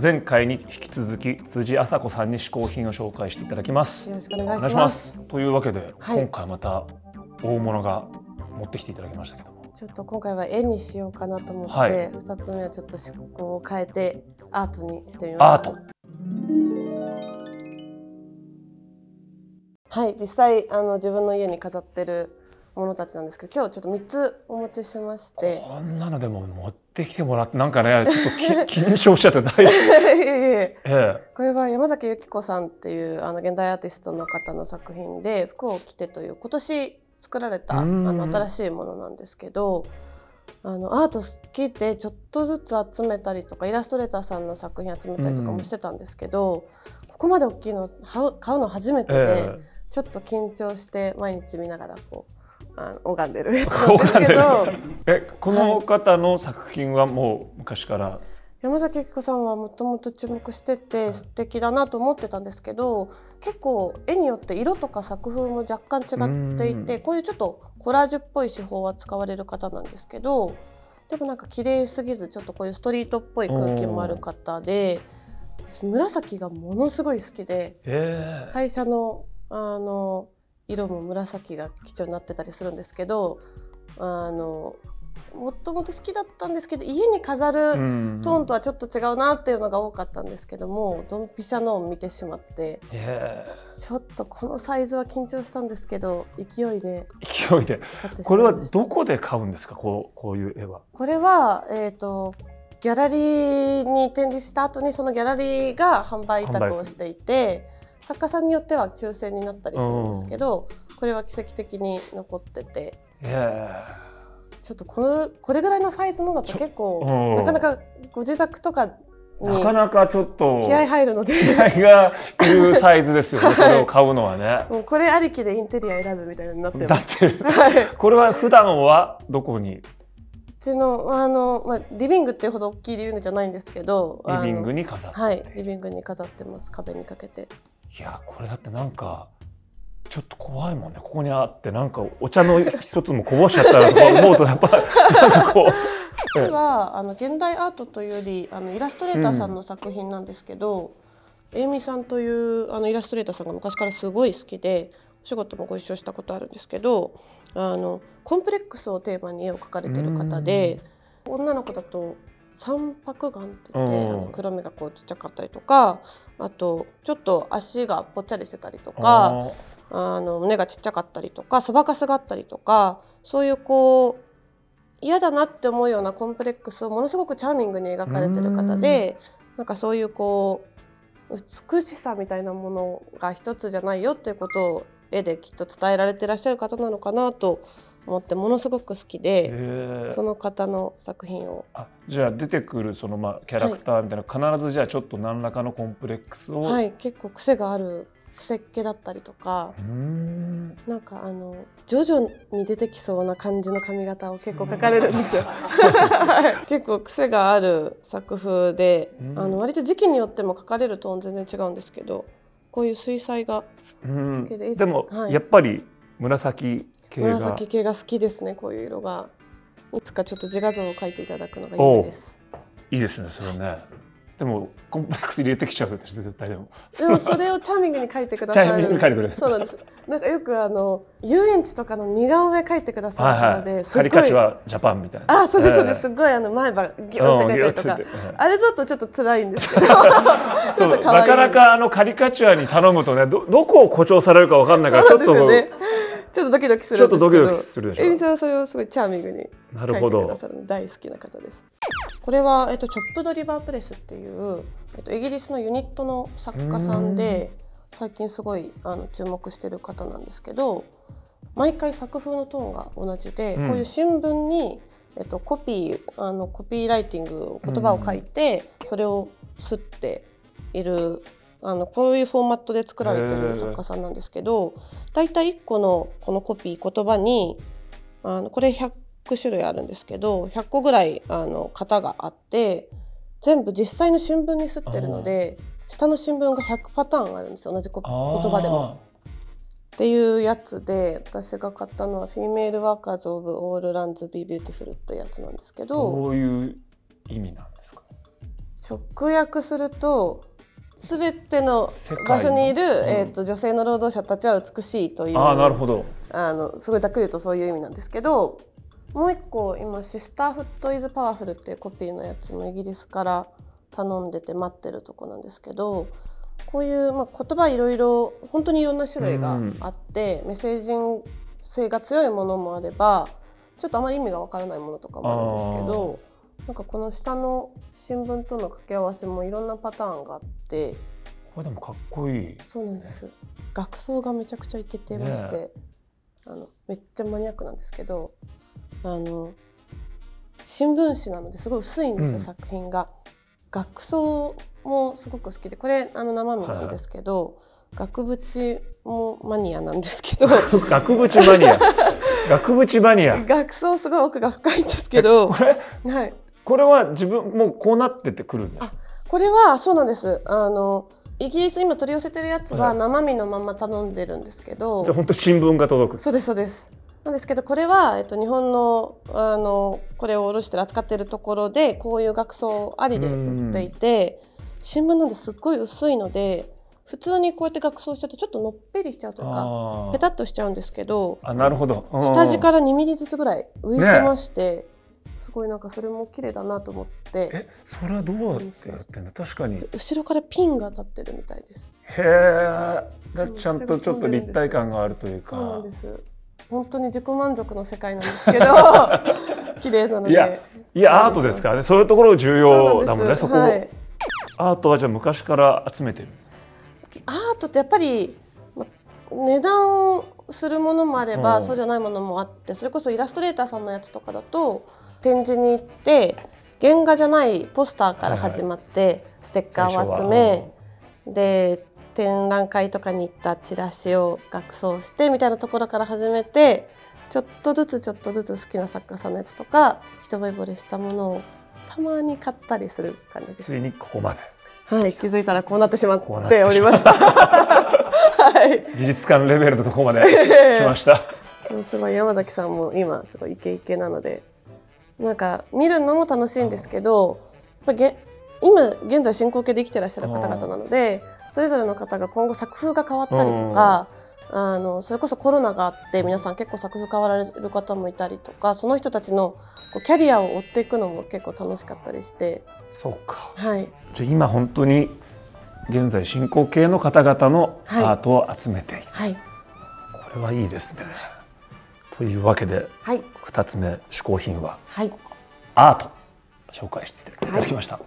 前回に引き続き辻麻子さんに試行品を紹介していただきます。よろしくお願いします。というわけで、はい。今回また大物が持ってきていただきましたけども。ちょっと今回は絵にしようかなと思って、はい。二つ目はちょっと思考を変えてアートにしてみました。アート。はい実際あの自分の家に飾ってるものたちなんですけど今日ちょっと三つお持ちしまして。こんなのでも持ってきてもらってなんかねちょっとき緊張しちゃって大丈夫。これは山崎由紀子さんっていうあの現代アーティストの方の作品で「服を着て」という今年作られたあうん。の新しいものなんですけどあのアート好きでちょっとずつ集めたりとかイラストレーターさんの作品集めたりとかもしてたんですけど、ここまで大きいの買うの初めてで、え。ちょっと緊張して毎日見ながらこうあの拝んでる。やつなんですけど。ええこの方の作品はもう昔から、山崎由紀子さんはもともと注目してて素敵だなと思ってたんですけど結構絵によって色とか作風も若干違っていてこういうちょっとコラージュっぽい手法は使われる方なんですけどでもなんか綺麗すぎずちょっとこういうストリートっぽい空気もある方で私紫がものすごい好きでええ会社のあの色も紫が基調になってたりするんですけどあのもともと好きだったんですけど家に飾る、うん。トーンとはちょっと違うなっていうのが多かったんですけどもドンピシャのを見てしまってえ。ちょっとこのサイズは緊張したんですけど勢いでえ勢いで。これはどこで買うんですか？こうこういう絵は。これは、えー、とギャラリーに展示した後にそのギャラリーが販売委託をしていて作家さんによっては抽選になったりするんですけどこれは奇跡的に残ってて。え。ちょっとこのこれぐらいのサイズのだと結構うん。なかなかご自宅とかなかなかちょっと気合入るので。気合がいるサイズですよねこれを買うのはね。もうこれありきでインテリア選ぶみたいになってだます。ってる はい、うこれは普段はどこに？ちのあの、まあ、リビングっていうほど大きいリビングじゃないんですけどリビングにに飾って、はい。リビングに飾ってます。壁にかけていやこれだってなんかちょっと怖いもんね。ここにあってなんかお茶の一つもこぼしちゃったらとか思うとやっぱなんかこう実はあの現代アートというよりあのイラストレーターさんの作品なんですけど、えみさんというあのイラストレーターさんが昔からすごい好きでお仕事もご一緒したことあるんですけどあのコンプレックスをテーマに絵を描かれてる方で女の子だと三白眼って言ってうん。あの黒目がこうちっちゃかったりとかあとちょっと足がぽっちゃりしてたりとか。あの胸がちっちゃかったりとかそばかすがあったりとかそういうこう嫌だなって思うようなコンプレックスをものすごくチャーミングに描かれてる方でなんかそういうこう美しさみたいなものが一つじゃないよっていうことを絵できっと伝えられてらっしゃる方なのかなと思ってものすごく好きでええその方の作品を。あじゃあ出てくるそのまあキャラクターみたいな、必ずじゃあちょっと何らかのコンプレックスを、はい結構癖がある癖っ気だったりとか。なんかあのジョジョに出てきそうな感じの髪型を結構描かれるんですよ。結構癖がある作風で、うん。あの割と時期によっても描かれるトーン全然違うんですけど、こういう水彩画、うん。好きででも、はい。やっぱり紫系が紫系が好きですね。こういう色が。いつかちょっと自画像を描いていただくのが夢です。いいですねそれねでもコンプレックス入れてきちゃう絶対でもでもそれをチャーミングに描いてくださる。チャーミングに描いてくれるそうなんです。なんかよくあの遊園地とかの似顔絵描いてくださはいる方で、はいすっごいカリカチュアジャパンみたいなあ、そうですそうです。すえごいあの前歯ギューって書いたりとか。あれだとちょっと辛いんですけど。ち そうないかなかあのカリカチュアに頼むとねどどこを誇張されるかわかんないからちょっと。ちょっとドキドキするんですけど。ちょっとドキドキするでしょエビさんはそれをすごいチャーミングになるほど書いてくださる大好きな方です。これはえっとチョップドリバープレスっていうえっとイギリスのユニットの作家さんで最近すごいあの注目してる方なんですけど、毎回作風のトーンが同じで、うんこういう新聞にえっとコピーあのコピーライティング言葉を書いて、それをすっているあのこういうフォーマットで作られてる作家さんなんですけど大体1個のこのコピー言葉にあのこれ100種類あるんですけど100個ぐらいあの型があって全部実際の新聞にすってるので下の新聞が100パターンあるんですよ同じこ言葉でも。っていうやつで私が買ったのは「Female Workers of All Lands Be Beautiful」ってやつなんですけどどういう意味なんですか？ち直訳すると全ての場所にいる、うん。えー、と女性の労働者たちは美しいというああなるほど。あのすごいざっくり言うとそういう意味なんですけどもう一個今「シスターフット・イズ・パワフル」っていうコピーのやつもイギリスから頼んでて待ってるとこなんですけどこういう、まあ、言葉いろいろ本当にいろんな種類があって、メッセージ性が強いものもあればちょっとあまり意味がわからないものとかもあるんですけどなんかこの下の新聞との掛け合わせもいろんなパターンがあって。これでもかっこいい。そうなんです。学装がめちゃくちゃいけてまして、ねあのめっちゃマニアックなんですけどあの新聞紙なのですごい薄いんですよ、うん。作品が。学装もすごく好きでこれあの生身なんですけど、額縁もマニアなんですけど。額縁マニア。額縁マニア。学装すごい奥が深いんですけど、はい、これは自分もうこうなっててくるんですあこれはそうなんです。あのイギリス今取り寄せてるやつははい生身のまま頼んでるんですけど、じゃあ本当新聞が届くそうですそうです。なんですけどこれは、えっと、日本のあのこれを卸してる扱ってるところでこういう額装ありで売っていて新聞なんですっごい薄いので普通にこうやって額装しちゃうとちょっとのっぺりしちゃうというかペタッとしちゃうんですけどあなるほど。うん下地から2ミリずつぐらい浮いてまして、すごいなんかそれも綺麗だなと思って。えそれはどうやってやってんの？確かに。へ後ろからピンが立ってるみたいです。えちゃんとちょっと立体感があるというそうなんかです。本当に自己満足の世界なんですけど。綺麗なので。いやいやアートですからね。そういうところ重要だもんね。そこ、はい、アートはじゃあ昔から集めてる。アートってやっぱりま値段するものもあれば、うん。そうじゃないものもあってそれこそイラストレーターさんのやつとかだと展示に行って原画じゃないポスターから始まって、ステッカーを集め、で展覧会とかに行ったチラシを額装してみたいなところから始めてちょっとずつちょっとずつ好きな作家さんのやつとか一目惚れしたものをたまに買ったりする感じです。ついにここまではい、気づいたらこうなってしまってておりました。はい。美術館レベルのところまで来ました すごい山崎さんも今すごいイケイケなので、なんか見るのも楽しいんですけど、やっぱげ今現在進行形で生きてらっしゃる方々なので、それぞれの方が今後作風が変わったりとか。あのそれこそコロナがあって皆さん結構作風変わられる方もいたりとかその人たちのこうキャリアを追っていくのも結構楽しかったりして、そうか。はい、じゃあ今本当に現在進行形の方々のアはい。ートを集めてはい、これはいいですねというわけではい、2つ目嗜好品ははい。アート紹介していただきました、